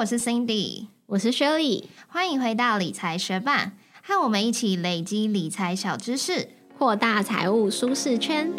我是 Cindy，我是 Shirley，欢迎回到理财学霸，和我们一起累积理财小知识，扩大财务舒适圈。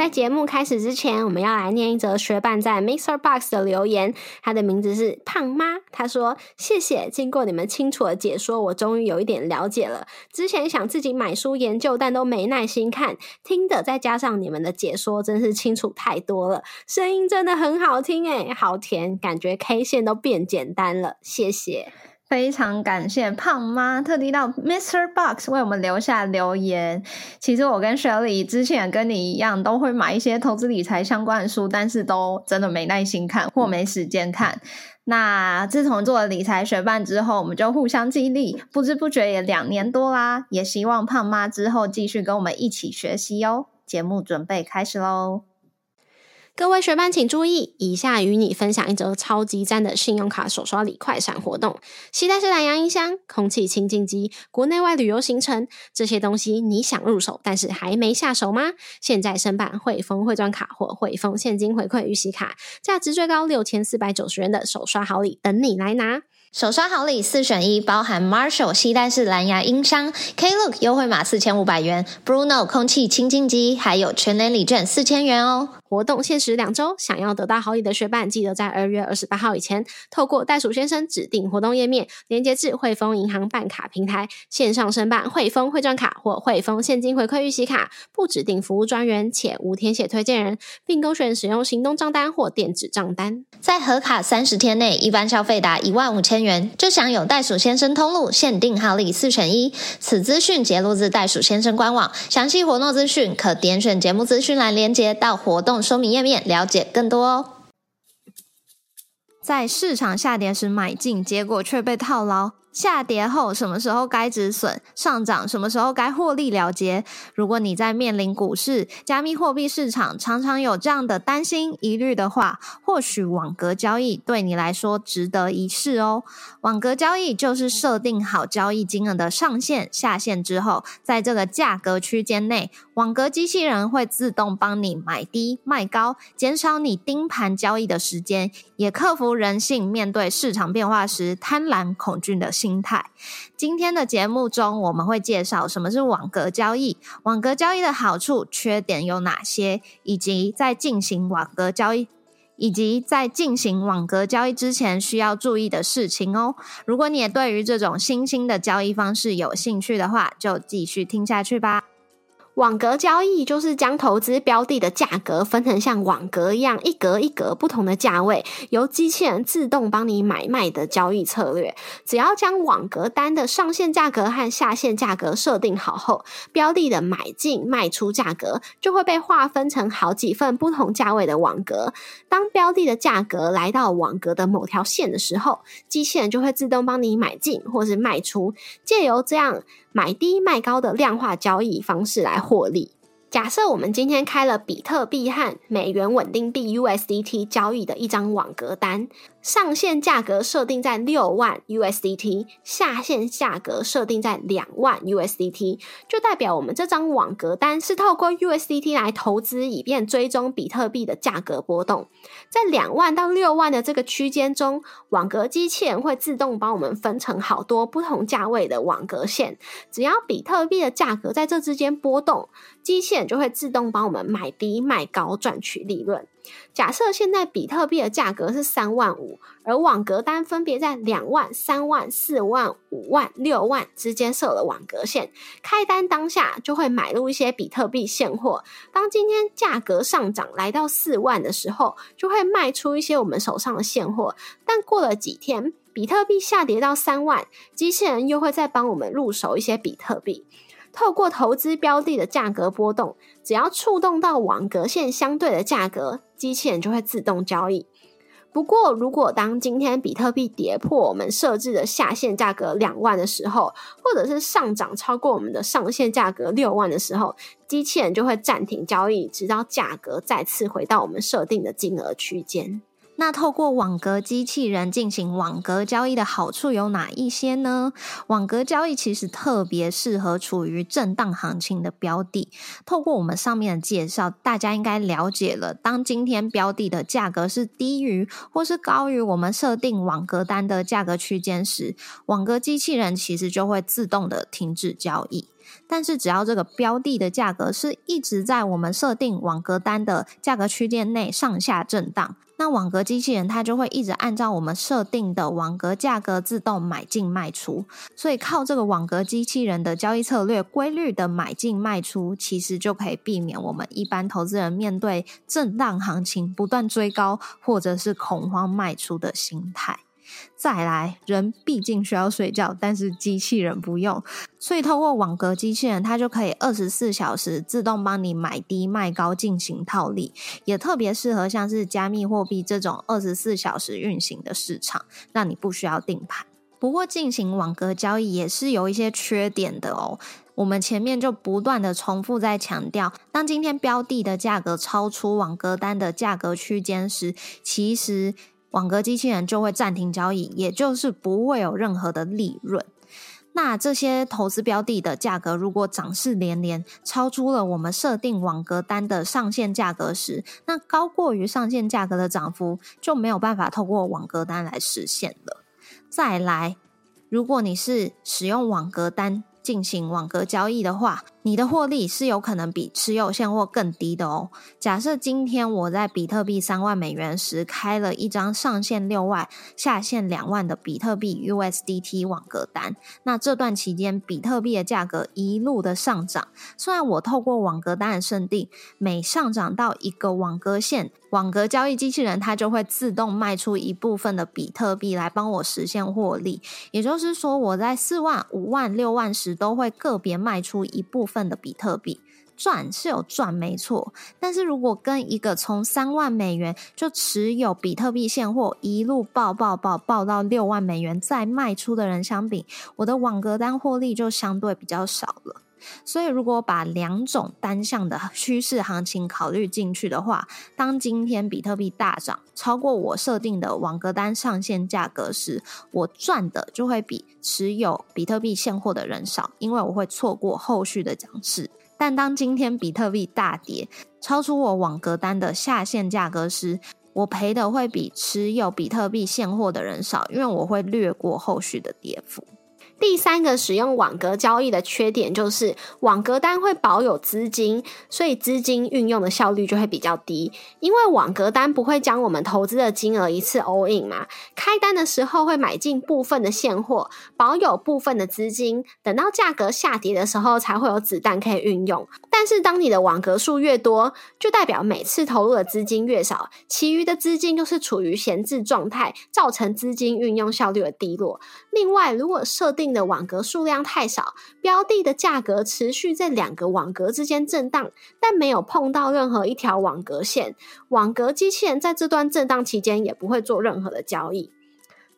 在节目开始之前，我们要来念一则学伴在 Mixer Box 的留言。他的名字是胖妈，他说：“谢谢，经过你们清楚的解说，我终于有一点了解了。之前想自己买书研究，但都没耐心看，听的再加上你们的解说，真是清楚太多了。声音真的很好听，诶好甜，感觉 K 线都变简单了。谢谢。”非常感谢胖妈特地到 Mr. Box 为我们留下留言。其实我跟 Shirley 之前跟你一样，都会买一些投资理财相关的书，但是都真的没耐心看或没时间看。那自从做了理财学伴之后，我们就互相激励，不知不觉也两年多啦。也希望胖妈之后继续跟我们一起学习哦。节目准备开始喽！各位学伴请注意，以下与你分享一则超级赞的信用卡手刷礼快闪活动。期待是蓝牙音箱、空气清净机、国内外旅游行程这些东西，你想入手但是还没下手吗？现在申办汇丰汇钻卡或汇丰现金回馈预习卡，价值最高六千四百九十元的手刷好礼等你来拿。手刷好礼四选一，包含 Marshall 吸带式蓝牙音箱、Klook 优惠码四千五百元、Bruno 空气清净机，还有全年礼券四千元哦。活动限时两周，想要得到好礼的学伴，记得在二月二十八号以前，透过袋鼠先生指定活动页面，连接至汇丰银行办卡平台，线上申办汇丰汇赚卡或汇丰现金回馈预习卡，不指定服务专员，且无填写推荐人，并勾选使用行动账单或电子账单。在合卡三十天内，一般消费达一万五千元，就享有袋鼠先生通路限定好礼四选一。此资讯截录自袋鼠先生官网，详细活动资讯可点选节目资讯栏连接到活动。说明页面了解更多哦。在市场下跌时买进，结果却被套牢。下跌后什么时候该止损？上涨什么时候该获利了结？如果你在面临股市、加密货币市场常常有这样的担心、疑虑的话，或许网格交易对你来说值得一试哦。网格交易就是设定好交易金额的上限、下限之后，在这个价格区间内，网格机器人会自动帮你买低卖高，减少你盯盘交易的时间，也克服人性面对市场变化时贪婪恐惧的。心态。今天的节目中，我们会介绍什么是网格交易，网格交易的好处、缺点有哪些，以及在进行网格交易，以及在进行网格交易之前需要注意的事情哦。如果你也对于这种新兴的交易方式有兴趣的话，就继续听下去吧。网格交易就是将投资标的的价格分成像网格一样一格一格不同的价位，由机器人自动帮你买卖的交易策略。只要将网格单的上限价格和下限价格设定好后，标的的买进卖出价格就会被划分成好几份不同价位的网格。当标的的价格来到网格的某条线的时候，机器人就会自动帮你买进或是卖出，借由这样。买低卖高的量化交易方式来获利。假设我们今天开了比特币和美元稳定币 USDT 交易的一张网格单。上限价格设定在六万 USDT，下限价格设定在两万 USDT，就代表我们这张网格单是透过 USDT 来投资，以便追踪比特币的价格波动。在两万到六万的这个区间中，网格机器人会自动帮我们分成好多不同价位的网格线，只要比特币的价格在这之间波动，机器就会自动帮我们买低卖高赚取利润。假设现在比特币的价格是三万五，而网格单分别在两万、三万、四万、五万、六万之间设了网格线，开单当下就会买入一些比特币现货。当今天价格上涨来到四万的时候，就会卖出一些我们手上的现货。但过了几天，比特币下跌到三万，机器人又会再帮我们入手一些比特币。透过投资标的的价格波动，只要触动到网格线相对的价格，机器人就会自动交易。不过，如果当今天比特币跌破我们设置的下限价格两万的时候，或者是上涨超过我们的上限价格六万的时候，机器人就会暂停交易，直到价格再次回到我们设定的金额区间。那透过网格机器人进行网格交易的好处有哪一些呢？网格交易其实特别适合处于震荡行情的标的。透过我们上面的介绍，大家应该了解了，当今天标的的价格是低于或是高于我们设定网格单的价格区间时，网格机器人其实就会自动的停止交易。但是，只要这个标的的价格是一直在我们设定网格单的价格区间内上下震荡。那网格机器人它就会一直按照我们设定的网格价格自动买进卖出，所以靠这个网格机器人的交易策略规律的买进卖出，其实就可以避免我们一般投资人面对震荡行情不断追高或者是恐慌卖出的心态。再来，人毕竟需要睡觉，但是机器人不用，所以透过网格机器人，它就可以二十四小时自动帮你买低卖高进行套利，也特别适合像是加密货币这种二十四小时运行的市场，让你不需要定盘。不过，进行网格交易也是有一些缺点的哦。我们前面就不断的重复在强调，当今天标的的价格超出网格单的价格区间时，其实。网格机器人就会暂停交易，也就是不会有任何的利润。那这些投资标的的价格如果涨势连连，超出了我们设定网格单的上限价格时，那高过于上限价格的涨幅就没有办法透过网格单来实现了。再来，如果你是使用网格单进行网格交易的话，你的获利是有可能比持有现货更低的哦。假设今天我在比特币三万美元时开了一张上限六万、下限两万的比特币 USDT 网格单，那这段期间比特币的价格一路的上涨。虽然我透过网格单的设定，每上涨到一个网格线，网格交易机器人它就会自动卖出一部分的比特币来帮我实现获利。也就是说，我在四万、五万、六万时都会个别卖出一部。份的比特币赚是有赚没错，但是如果跟一个从三万美元就持有比特币现货一路爆爆爆爆到六万美元再卖出的人相比，我的网格单获利就相对比较少了。所以如果把两种单向的趋势行情考虑进去的话，当今天比特币大涨超过我设定的网格单上限价格时，我赚的就会比持有比特币现货的人少，因为我会错过后续的涨势。但当今天比特币大跌，超出我网格单的下限价格时，我赔的会比持有比特币现货的人少，因为我会略过后续的跌幅。第三个使用网格交易的缺点就是网格单会保有资金，所以资金运用的效率就会比较低。因为网格单不会将我们投资的金额一次 all in 嘛，开单的时候会买进部分的现货，保有部分的资金，等到价格下跌的时候才会有子弹可以运用。但是当你的网格数越多，就代表每次投入的资金越少，其余的资金都是处于闲置状态，造成资金运用效率的低落。另外，如果设定的网格数量太少，标的的价格持续在两个网格之间震荡，但没有碰到任何一条网格线，网格机器人在这段震荡期间也不会做任何的交易。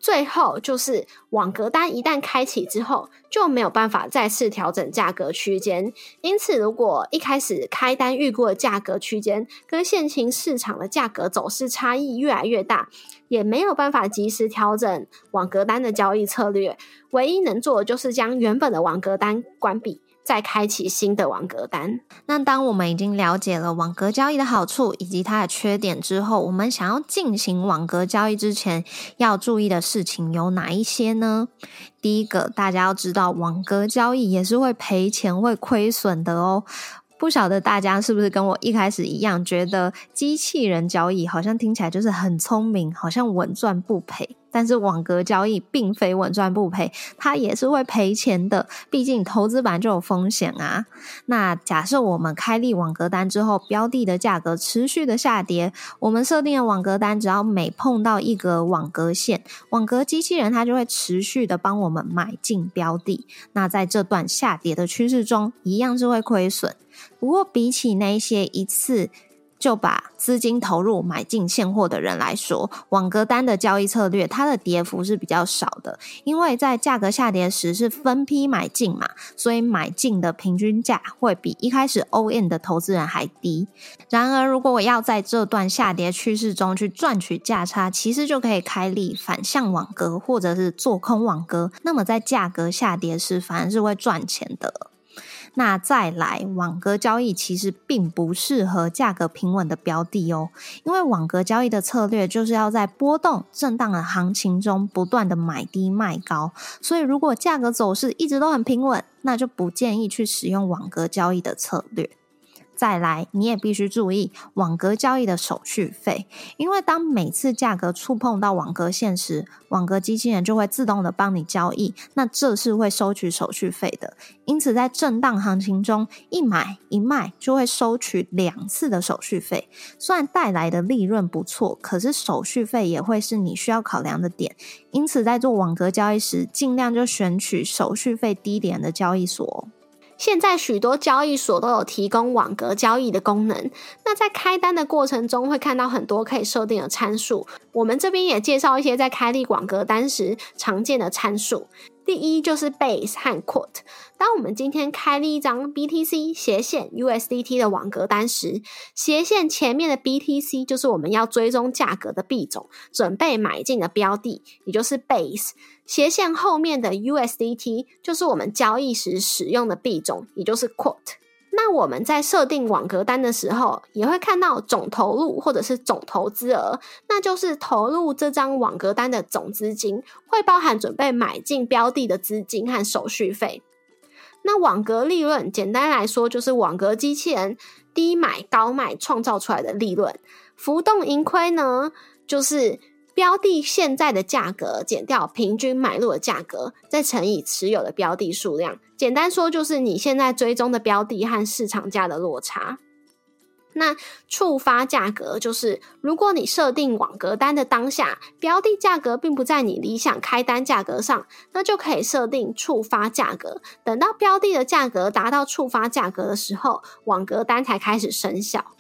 最后就是网格单一旦开启之后，就没有办法再次调整价格区间。因此，如果一开始开单预估的价格区间跟现行市场的价格走势差异越来越大，也没有办法及时调整网格单的交易策略。唯一能做的就是将原本的网格单关闭。再开启新的网格单。那当我们已经了解了网格交易的好处以及它的缺点之后，我们想要进行网格交易之前要注意的事情有哪一些呢？第一个，大家要知道网格交易也是会赔钱、会亏损的哦。不晓得大家是不是跟我一开始一样，觉得机器人交易好像听起来就是很聪明，好像稳赚不赔。但是网格交易并非稳赚不赔，它也是会赔钱的。毕竟投资版就有风险啊。那假设我们开立网格单之后，标的的价格持续的下跌，我们设定的网格单只要每碰到一格网格线，网格机器人它就会持续的帮我们买进标的。那在这段下跌的趋势中，一样是会亏损。不过比起那些一次。就把资金投入买进现货的人来说，网格单的交易策略，它的跌幅是比较少的，因为在价格下跌时是分批买进嘛，所以买进的平均价会比一开始 O N 的投资人还低。然而，如果我要在这段下跌趋势中去赚取价差，其实就可以开立反向网格或者是做空网格，那么在价格下跌时反而是会赚钱的。那再来，网格交易其实并不适合价格平稳的标的哦，因为网格交易的策略就是要在波动震荡的行情中不断的买低卖高，所以如果价格走势一直都很平稳，那就不建议去使用网格交易的策略。再来，你也必须注意网格交易的手续费，因为当每次价格触碰到网格线时，网格机器人就会自动的帮你交易，那这是会收取手续费的。因此，在震荡行情中，一买一卖就会收取两次的手续费，虽然带来的利润不错，可是手续费也会是你需要考量的点。因此，在做网格交易时，尽量就选取手续费低点的交易所。现在许多交易所都有提供网格交易的功能。那在开单的过程中，会看到很多可以设定的参数。我们这边也介绍一些在开立网格单时常见的参数。第一就是 base 和 quote。当我们今天开了一张 BTC 斜线 USDT 的网格单时，斜线前面的 BTC 就是我们要追踪价格的币种，准备买进的标的，也就是 base。斜线后面的 USDT 就是我们交易时使用的币种，也就是 quote。那我们在设定网格单的时候，也会看到总投入或者是总投资额，那就是投入这张网格单的总资金，会包含准备买进标的的资金和手续费。那网格利润，简单来说就是网格机器人低买高卖创造出来的利润。浮动盈亏呢，就是。标的现在的价格减掉平均买入的价格，再乘以持有的标的数量。简单说，就是你现在追踪的标的和市场价的落差。那触发价格就是，如果你设定网格单的当下，标的价格并不在你理想开单价格上，那就可以设定触发价格。等到标的的价格达到触发价格的时候，网格单才开始生效。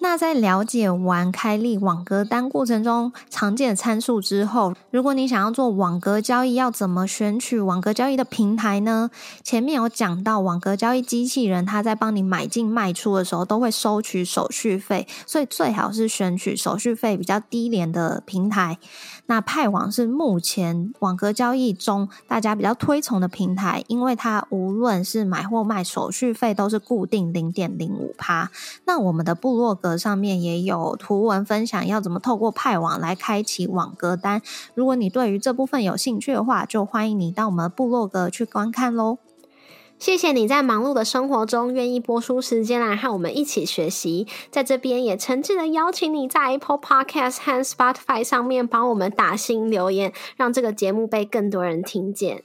那在了解完开立网格单过程中常见的参数之后，如果你想要做网格交易，要怎么选取网格交易的平台呢？前面有讲到，网格交易机器人它在帮你买进卖出的时候都会收取手续费，所以最好是选取手续费比较低廉的平台。那派网是目前网格交易中大家比较推崇的平台，因为它无论是买或卖，手续费都是固定零点零五趴。那我们的部落格上面也有图文分享，要怎么透过派网来开启网格单。如果你对于这部分有兴趣的话，就欢迎你到我们部落格去观看喽。谢谢你在忙碌的生活中愿意播出时间来和我们一起学习，在这边也诚挚的邀请你在 Apple Podcast 和 Spotify 上面帮我们打新留言，让这个节目被更多人听见。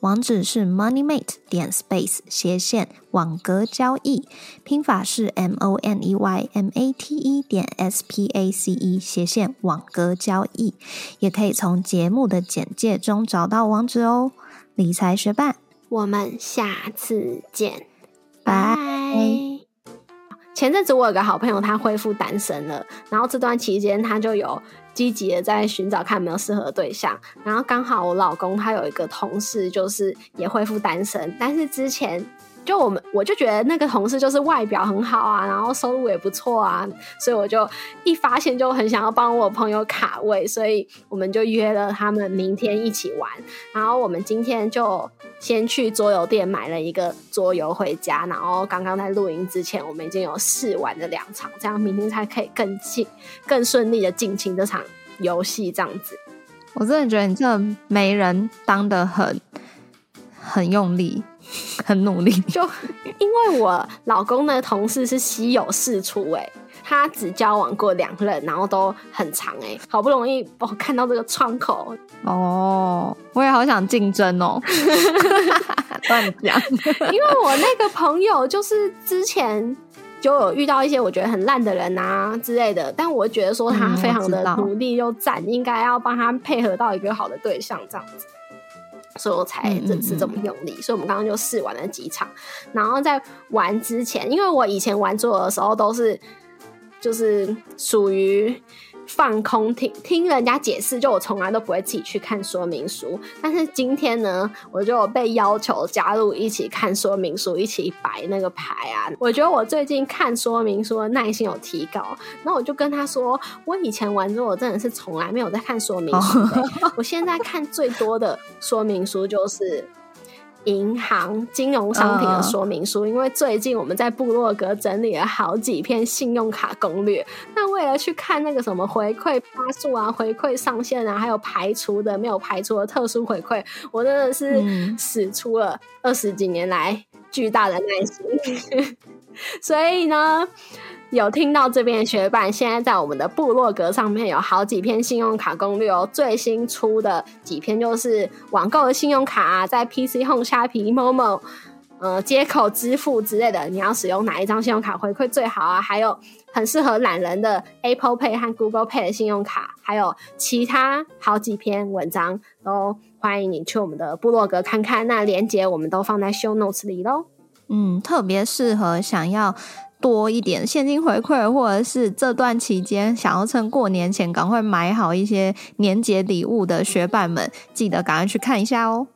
网址是 moneymate 点 space 斜线网格交易，拼法是 m o n e y m a t e 点 s p a c e 斜线网格交易，也可以从节目的简介中找到网址哦。理财学伴，我们下次见，拜。前阵子我有个好朋友，他恢复单身了，然后这段期间他就有积极的在寻找看有没有适合的对象，然后刚好我老公他有一个同事就是也恢复单身，但是之前。就我们，我就觉得那个同事就是外表很好啊，然后收入也不错啊，所以我就一发现就很想要帮我朋友卡位，所以我们就约了他们明天一起玩。然后我们今天就先去桌游店买了一个桌游回家，然后刚刚在录音之前，我们已经有试玩了两场，这样明天才可以更进、更顺利的进行这场游戏。这样子，我真的觉得你这媒人当的很很用力。很努力，就因为我老公的同事是稀有事出，哎，他只交往过两任，然后都很长哎，好不容易我看到这个窗口。哦，我也好想竞争哦，乱讲，因为我那个朋友就是之前就有遇到一些我觉得很烂的人啊之类的，但我觉得说他非常的努力又赞，应该要帮他配合到一个好的对象这样子。所以我才这次这么用力，所以我们刚刚就试玩了几场，然后在玩之前，因为我以前玩桌游的时候都是就是属于。放空听听人家解释，就我从来都不会自己去看说明书。但是今天呢，我就被要求加入一起看说明书，一起摆那个牌啊。我觉得我最近看说明书的耐心有提高。那我就跟他说，我以前玩之后，我真的是从来没有在看说明书。我现在看最多的说明书就是。银行金融商品的说明书，因为最近我们在部落格整理了好几篇信用卡攻略。那为了去看那个什么回馈发数啊、回馈上限啊，还有排除的没有排除的特殊回馈，我真的是使出了二十几年来巨大的耐心。所以呢。有听到这边的学伴，现在在我们的部落格上面有好几篇信用卡攻略哦。最新出的几篇就是网购的信用卡啊，在 PC Home、虾皮、某某呃接口支付之类的，你要使用哪一张信用卡回馈最好啊？还有很适合懒人的 Apple Pay 和 Google Pay 的信用卡，还有其他好几篇文章，都欢迎你去我们的部落格看看。那链接我们都放在 Show Notes 里喽。嗯，特别适合想要。多一点现金回馈，或者是这段期间想要趁过年前赶快买好一些年节礼物的学伴们，记得赶快去看一下哦。